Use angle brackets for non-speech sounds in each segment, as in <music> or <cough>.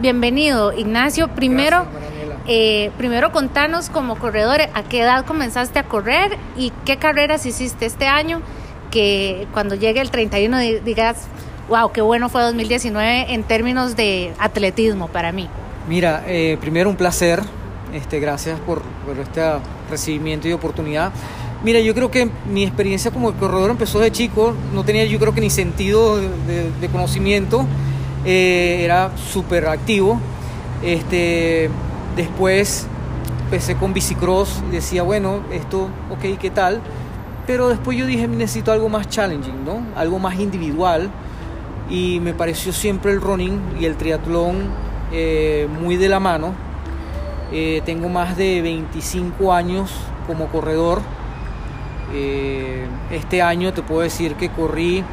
Bienvenido, Ignacio. Primero, eh, primero contanos como corredor, ¿a qué edad comenzaste a correr y qué carreras hiciste este año? Que cuando llegue el 31 digas, wow, qué bueno fue 2019 en términos de atletismo para mí. Mira, eh, primero un placer, este, gracias por, por este recibimiento y oportunidad. Mira, yo creo que mi experiencia como corredor empezó de chico, no tenía yo creo que ni sentido de, conocimiento, eh, era súper activo. Este, después empecé con bicicross y decía, bueno, esto, ok, ¿qué tal? Pero después yo dije, necesito algo más challenging, ¿no? Algo más individual. Y me pareció siempre el running y el triatlón eh, muy de la mano. Eh, tengo más de 25 años como corredor este año te puedo decir que corrí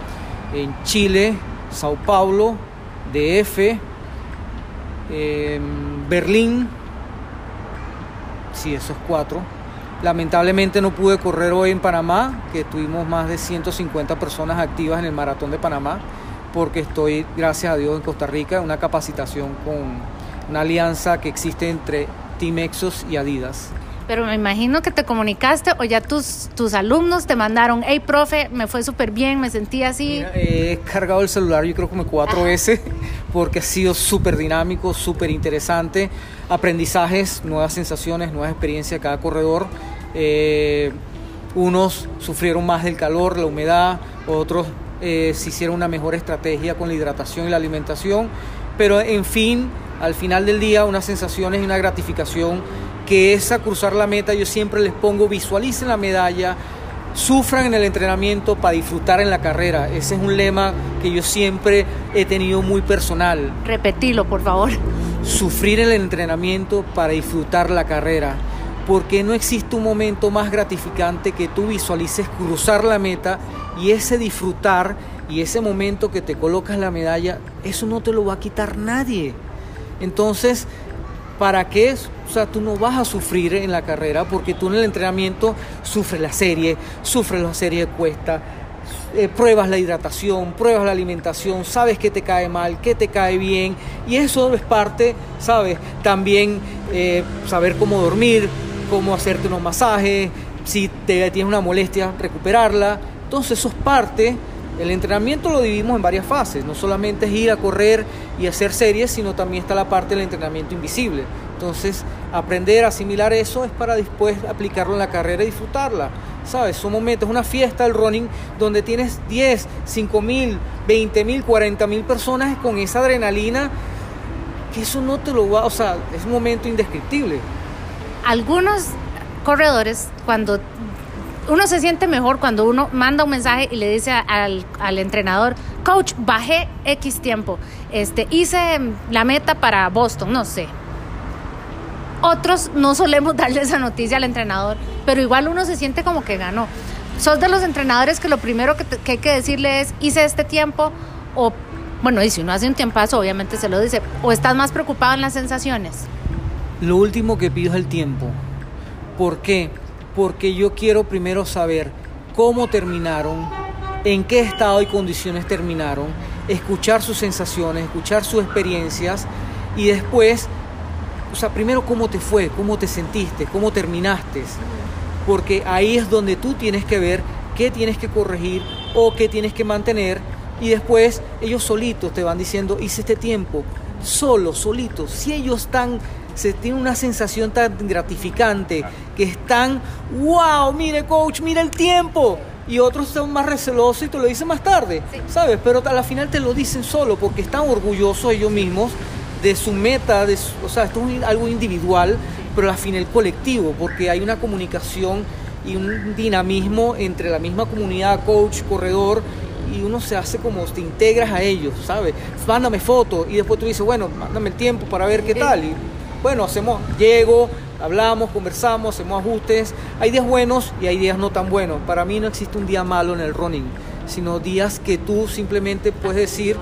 en Chile, Sao Paulo, DF, Berlín, sí, esos cuatro. Lamentablemente no pude correr hoy en Panamá, que tuvimos más de 150 personas activas en el maratón de Panamá, porque estoy, gracias a Dios, en Costa Rica, una capacitación con una alianza que existe entre Team Exos y Adidas. Pero me imagino que te comunicaste o ya tus, tus alumnos te mandaron, hey, profe, me fue súper bien, me sentí así. he cargado el celular yo creo como cuatro veces <laughs> porque ha sido súper dinámico, súper interesante. Aprendizajes, nuevas sensaciones, nuevas experiencias de cada corredor. Eh, unos sufrieron más del calor, la humedad, otros eh, se hicieron una mejor estrategia con la hidratación y la alimentación. Pero en fin, al final del día, unas sensaciones y una gratificación que es a cruzar la meta, yo siempre les pongo, visualicen la medalla, sufran en el entrenamiento para disfrutar en la carrera. Ese es un lema que yo siempre he tenido muy personal. Repetilo, por favor. Sufrir en el entrenamiento para disfrutar la carrera. Porque no existe un momento más gratificante que tú visualices cruzar la meta y ese disfrutar y ese momento que te colocas la medalla, eso no te lo va a quitar nadie. Entonces, ¿para qué? O sea, tú no vas a sufrir en la carrera porque tú en el entrenamiento sufres la serie, sufres la serie de cuesta, eh, pruebas la hidratación, pruebas la alimentación, sabes qué te cae mal, qué te cae bien y eso es parte, ¿sabes? También eh, saber cómo dormir, cómo hacerte unos masajes, si te tienes una molestia, recuperarla. Entonces eso es parte el entrenamiento lo dividimos en varias fases, no solamente es ir a correr y hacer series, sino también está la parte del entrenamiento invisible. Entonces, aprender a asimilar eso es para después aplicarlo en la carrera y disfrutarla. ¿Sabes? Son momentos, una fiesta del running donde tienes 10, 5 mil, 20 mil, 40 mil personas con esa adrenalina que eso no te lo va, o sea, es un momento indescriptible. Algunos corredores cuando uno se siente mejor cuando uno manda un mensaje y le dice al, entrenador, coach, bajé X tiempo, este, hice la meta para Boston, no sé. Otros no solemos <laughs> darle esa noticia al entrenador, pero igual uno se siente como que ganó. Sos de los entrenadores que lo primero que, hay que decirle es, hice este tiempo, o, bueno, y si uno hace un tiempazo, obviamente se lo dice, o estás más preocupado en las sensaciones. Lo último que pido es el tiempo. ¿Por qué? porque yo quiero primero saber cómo terminaron, en qué estado y condiciones terminaron, escuchar sus sensaciones, escuchar sus experiencias y después, o sea, primero cómo te fue, cómo te sentiste, cómo terminaste, porque ahí es donde tú tienes que ver qué tienes que corregir o qué tienes que mantener y después ellos solitos te van diciendo, hice este tiempo, solo, solitos, si ellos están se tiene una sensación tan gratificante que están, wow, mire coach, mire el tiempo. Y otros son más recelosos y te lo dicen más tarde, ¿sabes? Pero a la final te lo dicen solo porque están orgullosos ellos mismos de su meta, de o sea, esto es algo individual, pero al final colectivo, porque hay una comunicación y un dinamismo entre la misma comunidad, coach, corredor, y uno se hace como te integras a ellos, ¿sabes? Mándame fotos y después tú dices, bueno, mándame el tiempo para ver qué tal. Y bueno, hacemos, llego, hablamos, conversamos, hacemos ajustes. Hay días buenos y hay días no tan buenos. Para mí no existe un día malo en el running, sino días que tú simplemente puedes decir,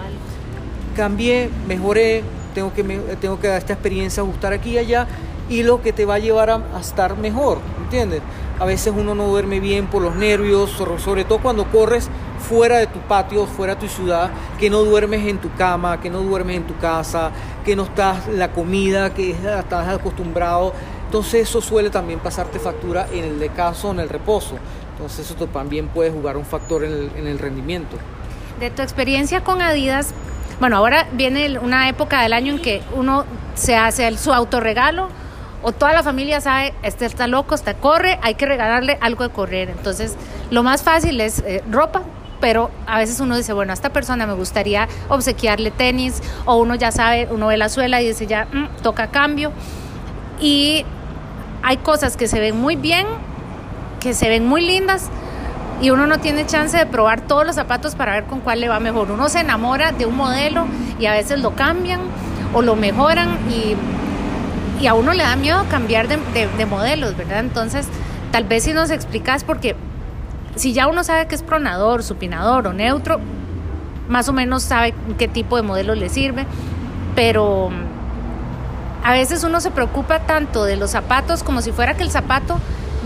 cambié, mejoré, tengo que, tengo que dar esta experiencia, ajustar aquí y allá, y lo que te va a llevar a, estar mejor, ¿entiendes? A veces uno no duerme bien por los nervios, sobre todo cuando corres fuera de tu patio, fuera de tu ciudad, que no duermes en tu cama, que no duermes en tu casa, que no estás, la comida que estás acostumbrado. Entonces eso suele también pasarte factura en el descanso, en el reposo. Entonces eso también puede jugar un factor en el, en el rendimiento. De tu experiencia con Adidas, bueno, ahora viene una época del año en que uno se hace su autorregalo o toda la familia sabe, este está loco, está corre, hay que regalarle algo de correr. Entonces, lo más fácil es eh, ropa, pero a veces uno dice, bueno, a esta persona me gustaría obsequiarle tenis, o uno ya sabe, uno ve la suela y dice, ya, mm, toca cambio. Y hay cosas que se ven muy bien, que se ven muy lindas, y uno no tiene chance de probar todos los zapatos para ver con cuál le va mejor. Uno se enamora de un modelo y a veces lo cambian o lo mejoran y, a uno le da miedo cambiar de, de, modelos, ¿verdad? Entonces, tal vez si nos explicas, porque si ya uno sabe que es pronador, supinador o neutro, más o menos sabe qué tipo de modelo le sirve, pero a veces uno se preocupa tanto de los zapatos como si fuera que el zapato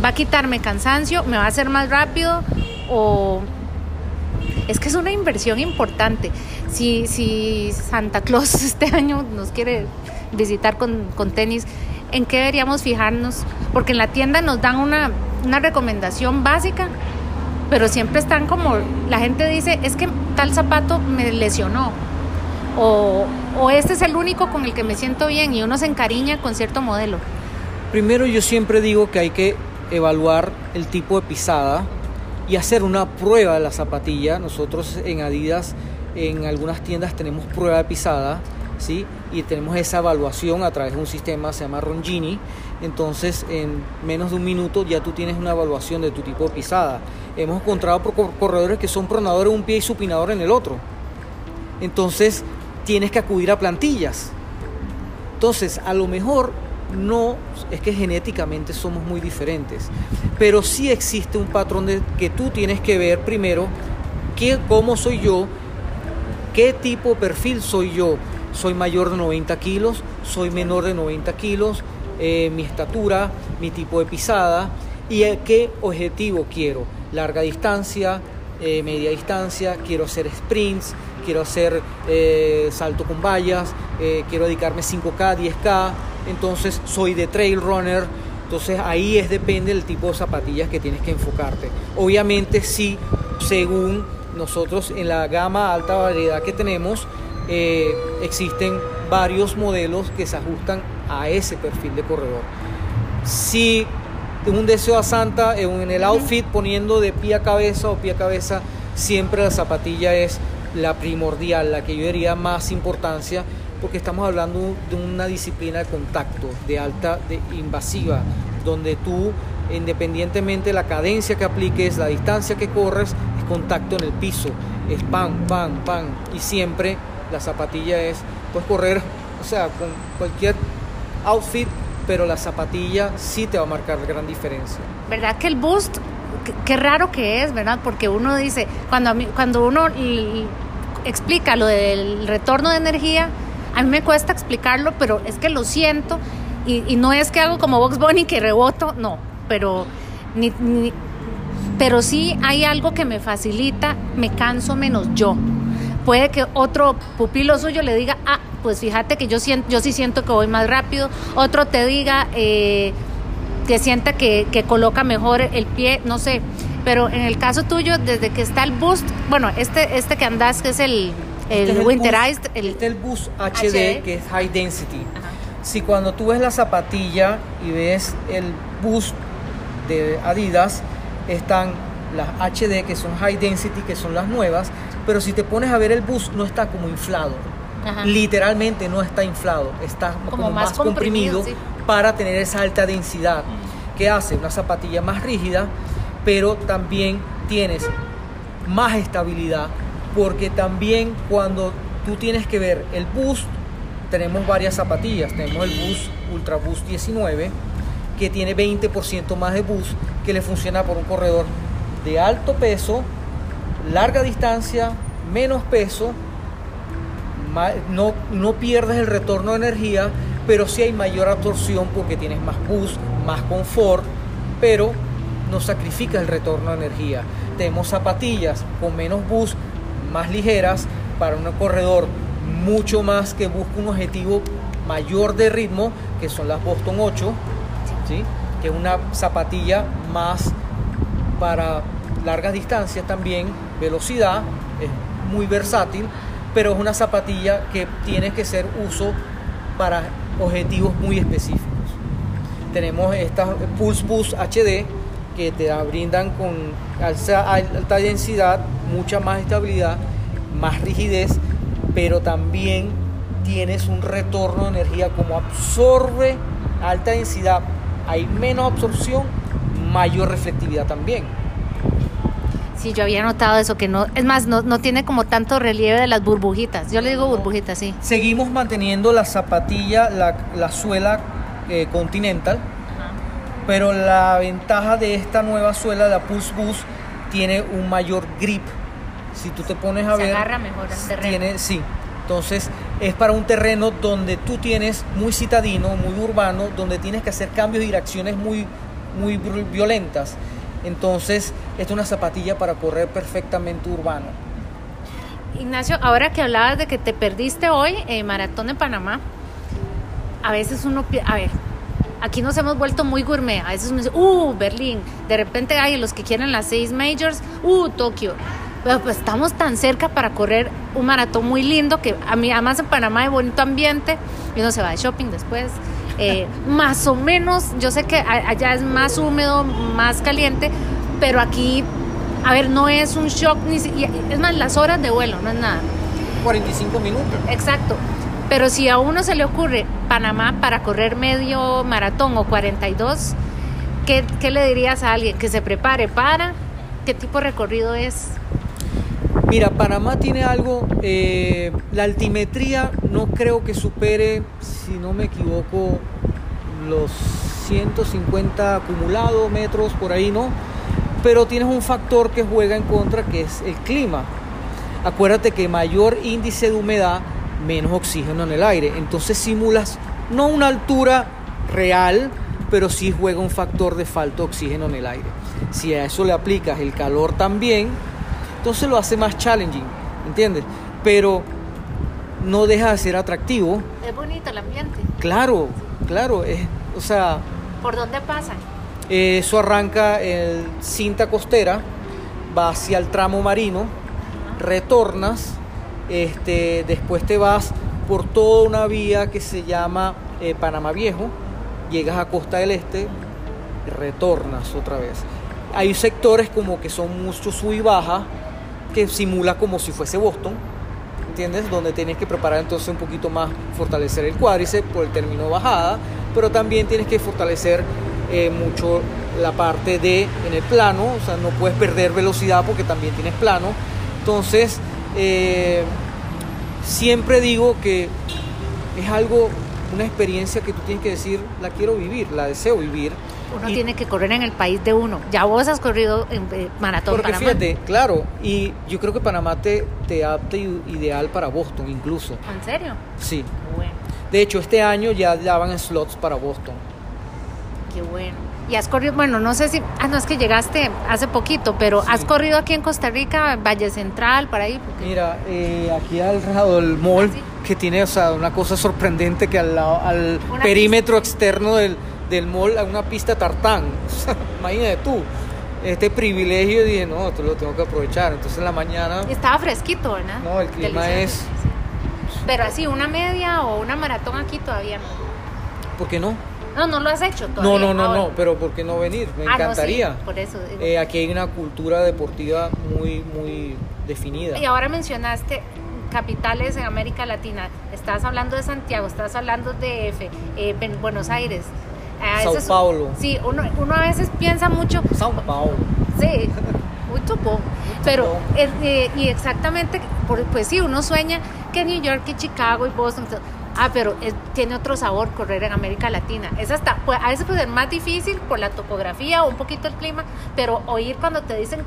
va a quitarme cansancio, me va a hacer más rápido o es que es una inversión importante. Si, si Santa Claus <laughs> este año nos quiere visitar con, tenis, ¿en qué deberíamos fijarnos? Porque en la tienda nos dan una, una recomendación básica, pero siempre están como, la gente dice, es que tal zapato me lesionó. O, o este es el único con el que me siento bien y uno se encariña con cierto modelo. Primero yo siempre digo que hay que evaluar el tipo de pisada y hacer una prueba de la zapatilla. Nosotros en Adidas, en algunas tiendas tenemos prueba de pisada, ¿sí? Y tenemos esa evaluación a través de un sistema, se llama Rongini. Entonces, en menos de un minuto ya tú tienes una evaluación de tu tipo de pisada. Hemos encontrado corredores que son pronadores en un pie y supinador en el otro. Entonces, tienes que acudir a plantillas. Entonces, a lo mejor no es que genéticamente somos muy diferentes, pero sí existe un patrón de que tú tienes que ver primero qué, cómo soy yo, qué tipo de perfil soy yo. Soy mayor de 90 kilos, soy menor de 90 kilos, eh, mi estatura, mi tipo de pisada y qué objetivo quiero. Larga distancia, eh, media distancia, quiero hacer sprints, quiero hacer eh, salto con vallas, quiero dedicarme 5K, 10K, entonces soy de trail runner, entonces ahí es depende del tipo de zapatillas que tienes que enfocarte. Obviamente sí, según nosotros en la gama alta variedad que tenemos, eh, existen varios modelos que se ajustan a ese perfil de corredor. Si un deseo a Santa en el outfit poniendo de pie a cabeza o pie a cabeza, siempre la zapatilla es la primordial, la que yo diría más importancia porque estamos hablando de una disciplina de contacto, de alta de invasiva, donde tú, independientemente de la cadencia que apliques, la distancia que corres, es contacto en el piso, es pan, pan, pan, y siempre la zapatilla es, puedes correr, o sea, con cualquier outfit, pero la zapatilla sí te va a marcar gran diferencia. ¿Verdad que el boost, qué, raro que es, ¿verdad? Porque uno dice, cuando, cuando uno explica lo del retorno de energía, a mí me cuesta explicarlo, pero es que lo siento y, no es que hago como Box Bunny que reboto, no, pero, pero sí hay algo que me facilita, me canso menos yo. Puede que otro pupilo suyo le diga, ah, pues fíjate que yo, siento, yo sí siento que voy más rápido, otro te diga eh, que sienta que, que coloca mejor el pie, no sé. Pero en el caso tuyo, desde que está el boost, bueno, este, este que andas, que es el, el este winterized. el, este es el bus HD, que es high density. Si cuando tú ves la zapatilla y ves el bus de Adidas, están las HD que son high density, que son las nuevas, pero si te pones a ver el bus no está como inflado. Literalmente no está inflado, está como, más, comprimido, para tener esa alta densidad. que hace? Una zapatilla más rígida, pero también tienes más estabilidad porque también cuando tú tienes que ver el Boost, tenemos varias zapatillas, tenemos el Boost Ultra Boost 19 que tiene 20% más de boost que le funciona por un corredor de alto peso, larga distancia, menos peso, no, no pierdes el retorno de energía, pero sí hay mayor absorción porque tienes más boost, más confort, pero no sacrificas el retorno de energía. Tenemos zapatillas con menos boost, más ligeras para un corredor mucho más que busca un objetivo mayor de ritmo, que son las Boston 8, ¿sí? que es una zapatilla más para largas distancias también, velocidad, es muy versátil, pero es una zapatilla que tiene que ser uso para objetivos muy específicos. Tenemos estas Pulse Boost HD que te brindan con alta, alta densidad, mucha más estabilidad, más rigidez, pero también tienes un retorno de energía como absorbe alta densidad, hay menos absorción, mayor reflectividad también. Sí, yo había notado eso, que no, es más, no, no tiene como tanto relieve de las burbujitas. Yo le digo burbujitas, sí. Seguimos manteniendo la zapatilla, la, la suela eh, Continental, pero la ventaja de esta nueva suela, la Pulse Boost, tiene un mayor grip. Si tú te pones a Se ver, agarra mejor al terreno. tiene, sí. Entonces es para un terreno donde tú tienes muy citadino, muy urbano, donde tienes que hacer cambios y direcciones muy, muy violentas. Entonces, es una zapatilla para correr perfectamente urbano. Ignacio, ahora que hablabas de que te perdiste hoy en Maratón de Panamá, a veces uno, a ver, aquí nos hemos vuelto muy gourmet. A veces uno dice, uh, Berlín. De repente hay los que quieren las seis majors, uh, Tokio. Pero pues estamos tan cerca para correr un maratón muy lindo que a mí, además en Panamá hay bonito ambiente y uno se va de shopping después. Eh, más o menos, yo sé que allá es más húmedo, más caliente, pero aquí, a ver, no es un shock, ni si- es más, las horas de vuelo, no es nada. 45 minutos. Exacto. Pero si a uno se le ocurre Panamá para correr medio maratón o 42, ¿qué, qué le dirías a alguien? Que se prepare para. ¿Qué tipo de recorrido es? Mira, Panamá tiene algo, eh, la altimetría no creo que supere, si no me equivoco, los 150 acumulados metros por ahí, ¿no? Pero tienes un factor que juega en contra, que es el clima. Acuérdate que mayor índice de humedad, menos oxígeno en el aire. Entonces simulas no una altura real, pero sí juega un factor de falta de oxígeno en el aire. Si a eso le aplicas el calor también, entonces lo hace más challenging, ¿entiendes? Pero no deja de ser atractivo. Es bonito el ambiente. Claro, claro, es, o sea, ¿Por dónde pasan? eh, eso arranca en cinta costera, va hacia el tramo marino, retornas, este, después te vas por toda una vía que se llama eh, Panamá Viejo, llegas a Costa del Este, retornas otra vez. Hay sectores como que son mucho sub y baja, que simula como si fuese Boston, ¿entiendes? Donde tienes que preparar entonces un poquito más, fortalecer el cuádriceps por el término bajada, pero también tienes que fortalecer eh, mucho la parte de en el plano, o sea, no puedes perder velocidad porque también tienes plano. Entonces, eh, siempre digo que es algo, una experiencia que tú tienes que decir, la quiero vivir, la deseo vivir. Uno Y- tiene que correr en el país de uno. Ya vos has corrido en eh, maratón Porque Panamá. fíjate, claro, y yo creo que Panamá te, te apta ideal para Boston incluso. ¿En serio? Sí. Bueno, De hecho, este año ya daban slots para Boston. qué bueno. Y has corrido, bueno, no sé si, ah, no es que llegaste hace poquito, pero Sí. has corrido aquí en Costa Rica, Valle Central, por ahí. porque- Mira, eh, aquí al lado del mall, Ah, sí. que tiene o sea, una cosa sorprendente que al, lado, al perímetro externo del, del mall hay una pista tartán. <laughs> Imagínate tú, este privilegio dije, no, esto lo tengo que aprovechar. Entonces en la mañana, Estaba fresquito, ¿verdad? No, el clima Delicioso, es-. Pero así, una media o una maratón aquí todavía no. ¿por qué no? No, no lo has hecho No, todavía. no, no, ahora. no, pero ¿por qué no venir? Me Ah, no, sí, encantaría. por eso. Eh, aquí hay una cultura deportiva muy, muy definida. Y ahora mencionaste capitales en América Latina. Estás hablando de Santiago, estás hablando de F, eh, Buenos Aires. A Sao Paulo. Sí, uno, uno a veces piensa mucho, Sao Paulo. sí, muy tupón. Pero, eh, eh, y exactamente, pues sí, uno sueña que New York y Chicago y Boston. to- Ah, pero eh, tiene otro sabor correr en América Latina. Es hasta, pues, a veces puede ser más difícil por la topografía o un poquito el clima, pero oír cuando te dicen,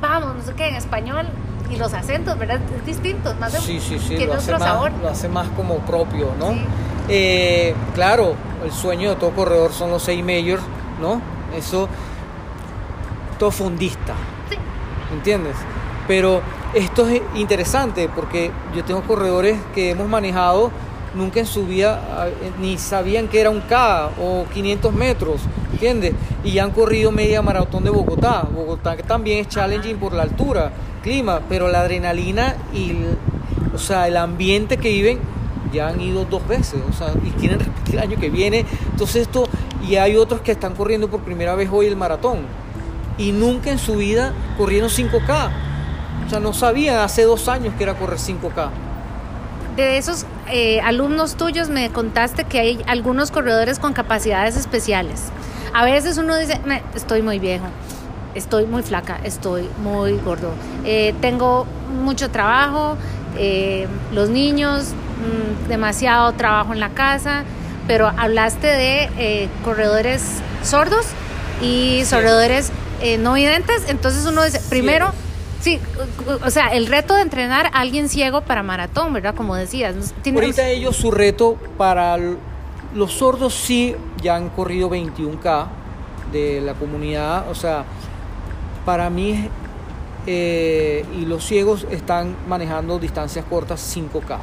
vamos, no sé qué, en español, y los acentos, ¿verdad? Es distinto, es más de- Sí, sí, sí, tiene lo hace, otro más, sabor. lo hace más como propio, ¿no? Sí. Eh, claro, el sueño de todo corredor son los seis majors, ¿no? Eso, todo fundista, Sí. ¿entiendes? Pero esto es interesante porque yo tengo corredores que hemos manejado nunca en su vida ah, ni sabían que era un K o 500 metros, ¿entiendes? Y ya han corrido media maratón de Bogotá. Bogotá que también es challenging por la altura, clima, pero la adrenalina y el, o sea, el ambiente que viven ya han ido dos veces, o sea, y quieren repetir el año que viene. Entonces esto, y hay otros que están corriendo por primera vez hoy el maratón y nunca en su vida corrieron 5K. O sea, no sabían hace dos años que era correr 5K. De esos eh, alumnos tuyos me contaste que hay algunos corredores con capacidades especiales. A veces uno dice, estoy muy viejo, estoy muy flaca, estoy muy gordo, eh, tengo mucho trabajo, eh, los niños, mm, demasiado trabajo en la casa, pero hablaste de corredores sordos y corredores no videntes, entonces uno dice, primero... Sí, o sea, el reto de entrenar a alguien ciego para maratón, ¿verdad? Como decías. Ahorita ellos su reto para los sordos sí ya han corrido 21K de la comunidad, o sea, para mí eh, y los ciegos están manejando distancias cortas 5K.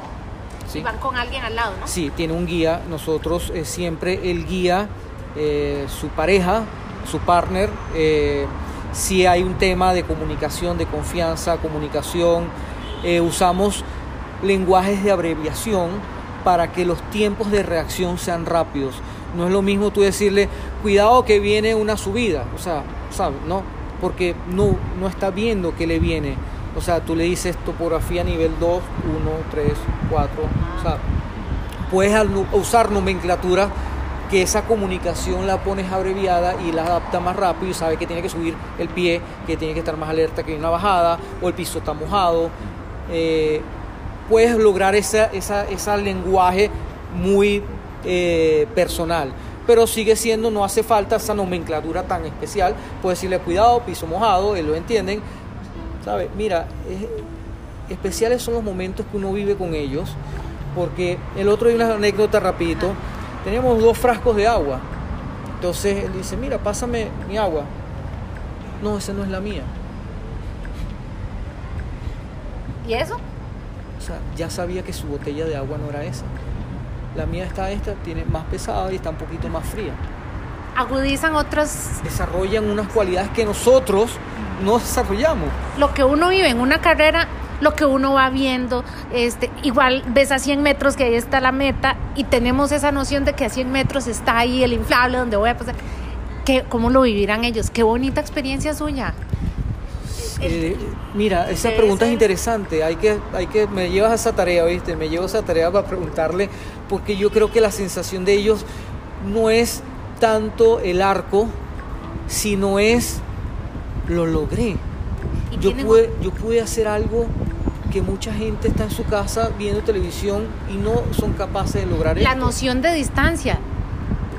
¿Sí? van con alguien al lado, ¿no? Sí, tiene un guía. Nosotros eh, siempre el guía, eh, su pareja, su partner, si hay un tema de comunicación, de confianza, comunicación. Eh, usamos lenguajes de abreviación para que los tiempos de reacción sean rápidos. No es lo mismo tú decirle, cuidado que viene una subida, o sea, ¿sabes? No, porque no, no está viendo que le viene. O sea, tú le dices topografía nivel 2, 1, 3, 4, o sea, puedes usar nomenclatura que esa comunicación la pones abreviada y la adapta más rápido y sabe que tiene que subir el pie, que tiene que estar más alerta que hay una bajada o el piso está mojado. Eh, puedes lograr ese esa, lenguaje muy eh, personal, pero sigue siendo, no hace falta esa nomenclatura tan especial. Puedes decirle cuidado, piso mojado, él lo entienden. ¿Sabe? Mira, especiales son los momentos que uno vive con ellos, porque el otro hay una anécdota rapidito teníamos dos frascos de agua. Entonces él dice, mira, pásame mi agua. No, esa no es la mía. ¿Y eso? O sea, ya sabía que su botella de agua no era esa. La mía está esta, tiene más pesada y está un poquito más fría. Agudizan otras... Desarrollan unas cualidades que nosotros no desarrollamos. Lo que uno vive en una carrera lo que uno va viendo, este, igual ves a 100 metros que ahí está la meta y tenemos esa noción de que a 100 metros está ahí el inflable donde voy a pasar. ¿Qué, ¿Cómo lo vivirán ellos? Qué bonita experiencia suya. Eh, mira, esa pregunta es interesante. Hay que, hay que, me llevas a esa tarea, ¿viste? Me llevo a esa tarea para preguntarle, porque yo creo que la sensación de ellos no es tanto el arco, sino es lo logré. Yo pude, yo pude hacer algo que mucha gente está en su casa viendo televisión y no son capaces de lograr La noción de distancia.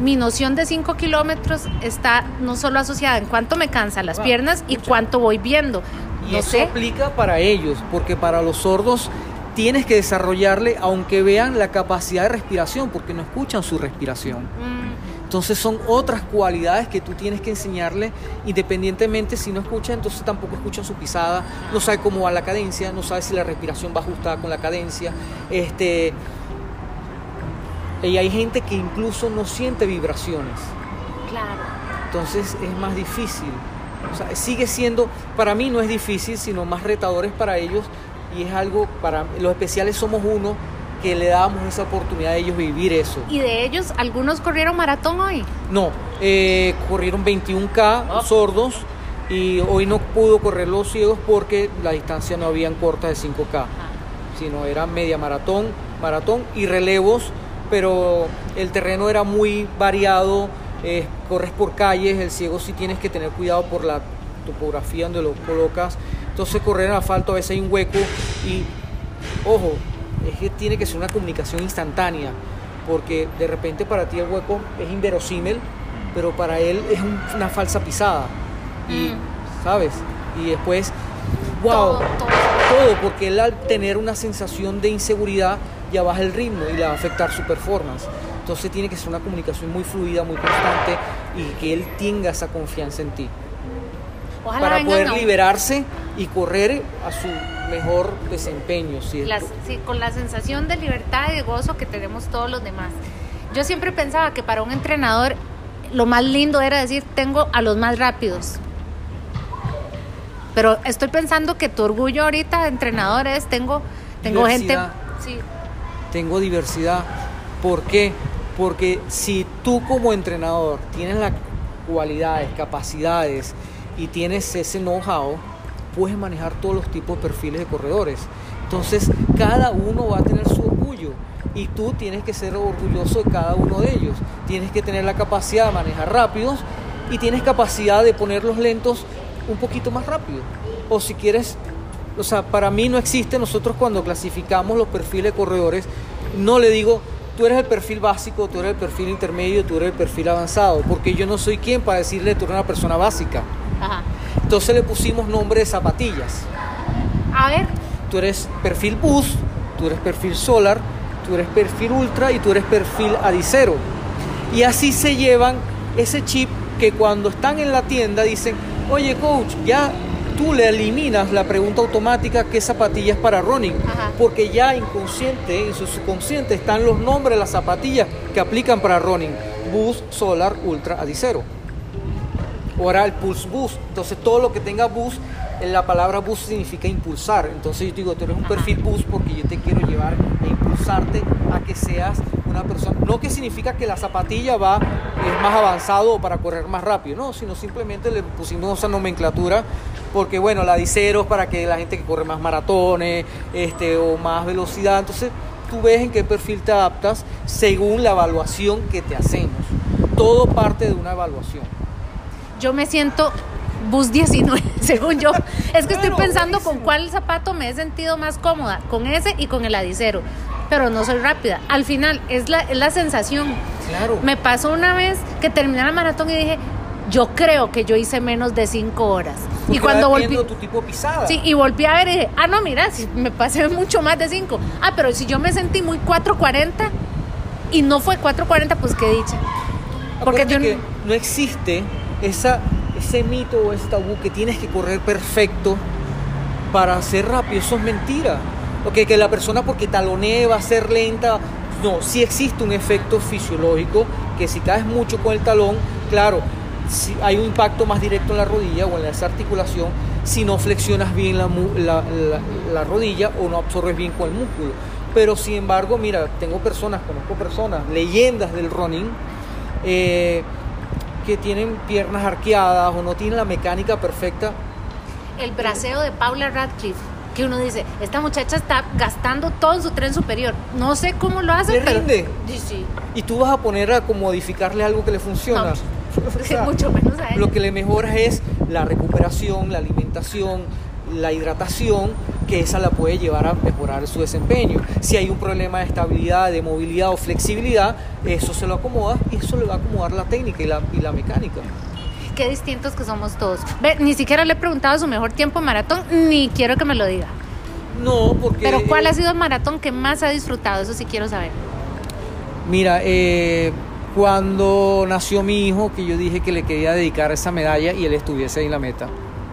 Mi noción de 5 kilómetros está no solo asociada en cuánto me cansan las piernas y cuánto voy viendo. Y eso aplica para ellos, porque para los sordos tienes que desarrollarle, aunque vean la capacidad de respiración, porque no escuchan su respiración. Mm. Entonces son otras cualidades que tú tienes que enseñarle independientemente si no escucha, entonces tampoco escuchan su pisada, no sabe cómo va la cadencia, no sabe si la respiración va ajustada con la cadencia. Este, y hay gente que incluso no siente vibraciones. Claro. Entonces es más difícil. O sea, sigue siendo, para mí no es difícil, sino más retadores para ellos y es algo para los especiales somos uno que le damos esa oportunidad a ellos vivir eso. ¿Y de ellos algunos corrieron maratón hoy? No, eh, corrieron 21K ah. sordos y hoy no pudo correr los ciegos porque la distancia no habían corta de 5K, ah. sino era media maratón, maratón y relevos, pero el terreno era muy variado, eh, corres por calles, el ciego sí tienes que tener cuidado por la topografía donde lo colocas, entonces correr en asfalto a veces hay un hueco y, ojo, es que tiene que ser una comunicación instantánea, porque de repente para ti el hueco es inverosímil, pero para él es una falsa pisada. Y, mm. ¿sabes? Y después, wow, todo, porque él al tener una sensación de inseguridad ya baja el ritmo y le va a afectar su performance. Entonces tiene que ser una comunicación muy fluida, muy constante y que él tenga esa confianza en ti. para poder liberarse y correr a su mejor desempeño. Las- sí, con la sensación de libertad y de gozo que tenemos todos los demás. Yo siempre pensaba que para un entrenador lo más lindo era decir, tengo a los más rápidos. Pero estoy pensando que tu orgullo ahorita de entrenador es, tengo, tengo gente... Diversidad. Sí, tengo diversidad. ¿Por qué? Porque si tú como entrenador tienes las cualidades, capacidades y tienes ese know-how, puedes manejar todos los tipos de perfiles de corredores. Entonces, cada uno va a tener su orgullo y tú tienes que ser orgulloso de cada uno de ellos. Tienes que tener la capacidad de manejar rápidos y tienes capacidad de ponerlos lentos un poquito más rápido. O si quieres o sea, para mí no existe, nosotros cuando clasificamos los perfiles de corredores, no le digo, tú eres el perfil básico, tú eres el perfil intermedio, tú eres el perfil avanzado, porque yo no soy quien para decirle, tú eres una persona básica. ajá. Entonces le pusimos nombre de zapatillas. A ver, Tú eres perfil bus, tú eres perfil solar, tú eres perfil ultra y tú eres perfil adicero. Y así se llevan ese chip que cuando están en la tienda dicen, oye coach, ya tú le eliminas la pregunta automática qué zapatillas para running, Ajá. porque ya inconsciente, en su subconsciente están los nombres de las zapatillas que aplican para running, bus, solar, ultra, adicero. Ahora el pulse boost. Entonces todo lo que tenga en la palabra boost significa impulsar. Entonces yo te digo, tú eres un perfil boost porque yo te quiero llevar e impulsarte a que seas una persona. No que significa que la zapatilla va es más avanzado o para correr más rápido, no, sino simplemente le pusimos esa nomenclatura porque bueno, la dicero es para que la gente que corre más maratones, este o más velocidad. Entonces tú ves en qué perfil te adaptas según la evaluación que te hacemos. Todo parte de una evaluación. Yo me siento bus 19, <laughs> según yo. Es que estoy pensando con cuál zapato me he sentido más cómoda, con ese y con el adicero. Pero no soy rápida. Al final, es la, es la sensación. Claro. Me pasó una vez que terminé la maratón y dije, yo creo que yo hice menos de 5 horas. Y cuando volví... tu tipo pisada. Sí, y volví a ver y dije, ah, no, mira, si me pasé <laughs> mucho más de 5. Ah, pero si yo me sentí muy 4.40 y no fue 4.40, pues qué dicha. Porque Acuérdate yo que no existe esa, ese mito o ese tabú que tienes que correr perfecto para ser rápido. Eso es mentira. O que, la persona porque talonee va a ser lenta. No, sí existe un efecto fisiológico que si caes mucho con el talón, claro, si hay un impacto más directo en la rodilla o en esa articulación si no flexionas bien la- la rodilla o no absorbes bien con el músculo. Pero sin embargo, mira, tengo personas, conozco personas, leyendas del running, eh, que tienen piernas arqueadas o no tienen la mecánica perfecta. el braceo de Paula Radcliffe, que uno dice, esta muchacha está gastando todo en su tren superior. No sé cómo lo hace, Le pero... rinde. Sí, sí. Y tú vas a poner a como modificarle algo que le funciona. <laughs> <laughs> O sea, mucho menos a ella. Lo que le mejora es la recuperación, la alimentación, la hidratación, que esa la puede llevar a mejorar su desempeño. Si hay un problema de estabilidad, de movilidad o flexibilidad, eso se lo acomoda y eso le va a acomodar la técnica y la, y la mecánica. Qué distintos que somos todos. Ve, ni siquiera le he preguntado su mejor tiempo maratón, ni quiero que me lo diga. No, porque... Pero ¿cuál eh, ha sido el maratón que más ha disfrutado? Eso sí quiero saber. Mira, eh, cuando nació mi hijo, que yo dije que le quería dedicar esa medalla y él estuviese ahí en la meta.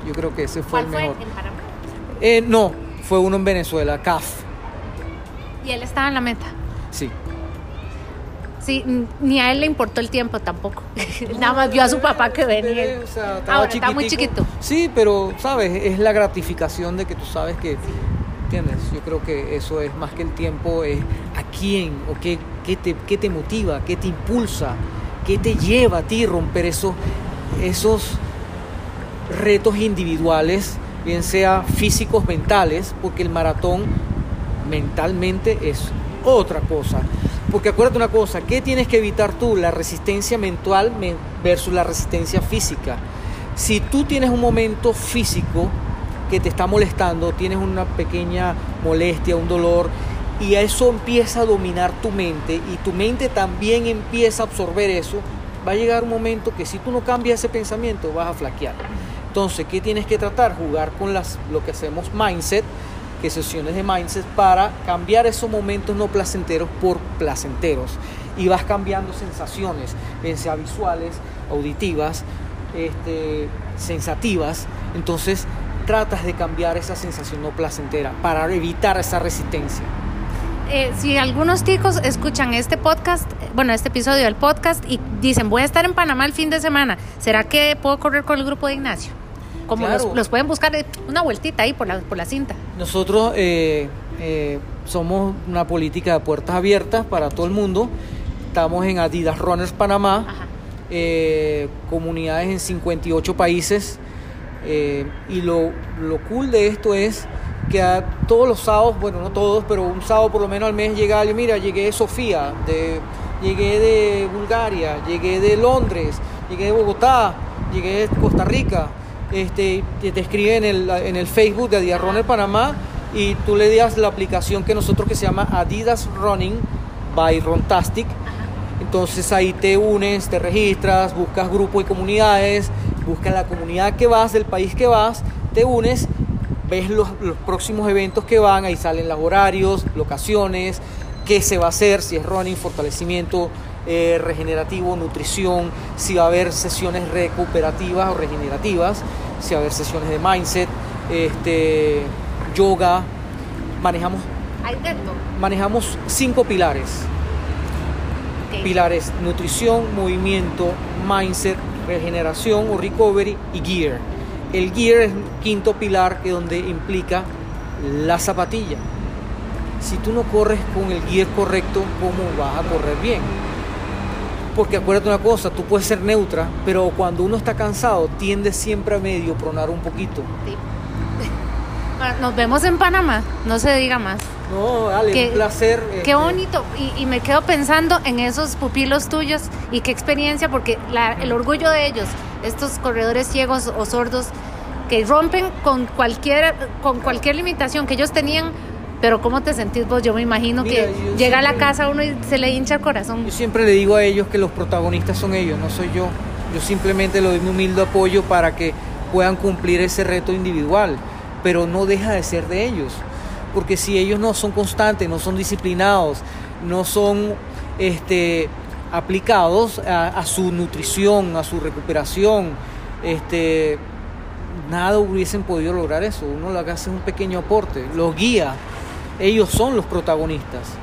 Yo creo que ese fue ¿Cuál el mejor. Eh, no, fue uno en Venezuela, CAF. Y él estaba en la meta. Sí. Sí, ni a él le importó el tiempo tampoco. <laughs> Nada más vio a su papá que venía. O sea, Ahora está muy chiquito. Sí, pero, ¿sabes? Es la gratificación de que tú sabes que, ¿entiendes? Yo creo que eso es más que el tiempo, es a quién o qué, qué, te, qué te motiva, qué te impulsa, qué te lleva a ti romper esos, esos retos individuales, bien sea físicos, mentales, porque el maratón mentalmente es otra cosa. Porque acuérdate una cosa, ¿qué tienes que evitar tú? La resistencia mental men- versus la resistencia física. Si tú tienes un momento físico que te está molestando, tienes una pequeña molestia, un dolor, y eso empieza a dominar tu mente y tu mente también empieza a absorber eso, va a llegar un momento que si tú no cambias ese pensamiento vas a flaquear. Entonces, ¿qué tienes que tratar? Jugar con las, lo que hacemos mindset, que sesiones de mindset para cambiar esos momentos no placenteros por placenteros. Y vas cambiando sensaciones, bien sea visuales, auditivas, este, sensativas. Entonces, tratas de cambiar esa sensación no placentera para evitar esa resistencia. Eh, si algunos ticos escuchan este podcast, bueno, este episodio del podcast y dicen, voy a estar en Panamá el fin de semana, ¿será que puedo correr con el grupo de Ignacio? Como Claro. los, los pueden buscar eh, una vueltita ahí por la, por la cinta. Nosotros eh, eh, somos una política de puertas abiertas para todo el mundo. Estamos en Adidas Runners Panamá, eh, comunidades en 58 países. y lo, lo cool de esto es que a todos los sábados, bueno, no todos, pero un sábado por lo menos al mes llega alguien, mira, llegué de Sofía, de, llegué de Bulgaria, llegué de Londres, llegué de Bogotá, llegué de Costa Rica. Este, te, te escribe en el, en el Facebook de Adidas Runner Panamá y tú le das la aplicación que nosotros que se llama Adidas Running by Rontastic. Entonces ahí te unes, te registras, buscas grupos y comunidades, buscas la comunidad que vas, del país que vas, te unes, ves los, los próximos eventos que van, ahí salen los horarios, locaciones, qué se va a hacer, si es running, fortalecimiento eh, regenerativo, nutrición, si va a haber sesiones recuperativas o regenerativas, si va a haber sesiones de mindset, este, yoga, manejamos, manejamos cinco pilares pilares nutrición, movimiento, mindset, regeneración o recovery y gear. El gear es el quinto pilar que donde implica la zapatilla. Si tú no corres con el gear correcto, ¿cómo vas a correr bien? Porque acuérdate una cosa, tú puedes ser neutra, pero cuando uno está cansado tiende siempre a medio pronar un poquito. Sí. <laughs> Bueno, nos vemos en Panamá, no se diga más. No, dale, Qué- un placer. Qué este, bonito. Y, y me quedo pensando en esos pupilos tuyos y qué experiencia, porque la- el orgullo de ellos, estos corredores ciegos o sordos, que rompen con cualquier, con cualquier limitación que ellos tenían. Pero ¿cómo te sentís vos? Yo me imagino Mira, que llega a la casa uno y se le hincha el corazón. Yo siempre le digo a ellos que los protagonistas son ellos, no soy yo. Yo simplemente le doy mi humilde apoyo para que puedan cumplir ese reto individual, pero no deja de ser de ellos. Porque si ellos no son constantes, no son disciplinados, no son este, aplicados a, a su nutrición, a su recuperación, este, nada hubiesen podido lograr eso. Uno lo que hace es un pequeño aporte, los guía. Ellos son los protagonistas.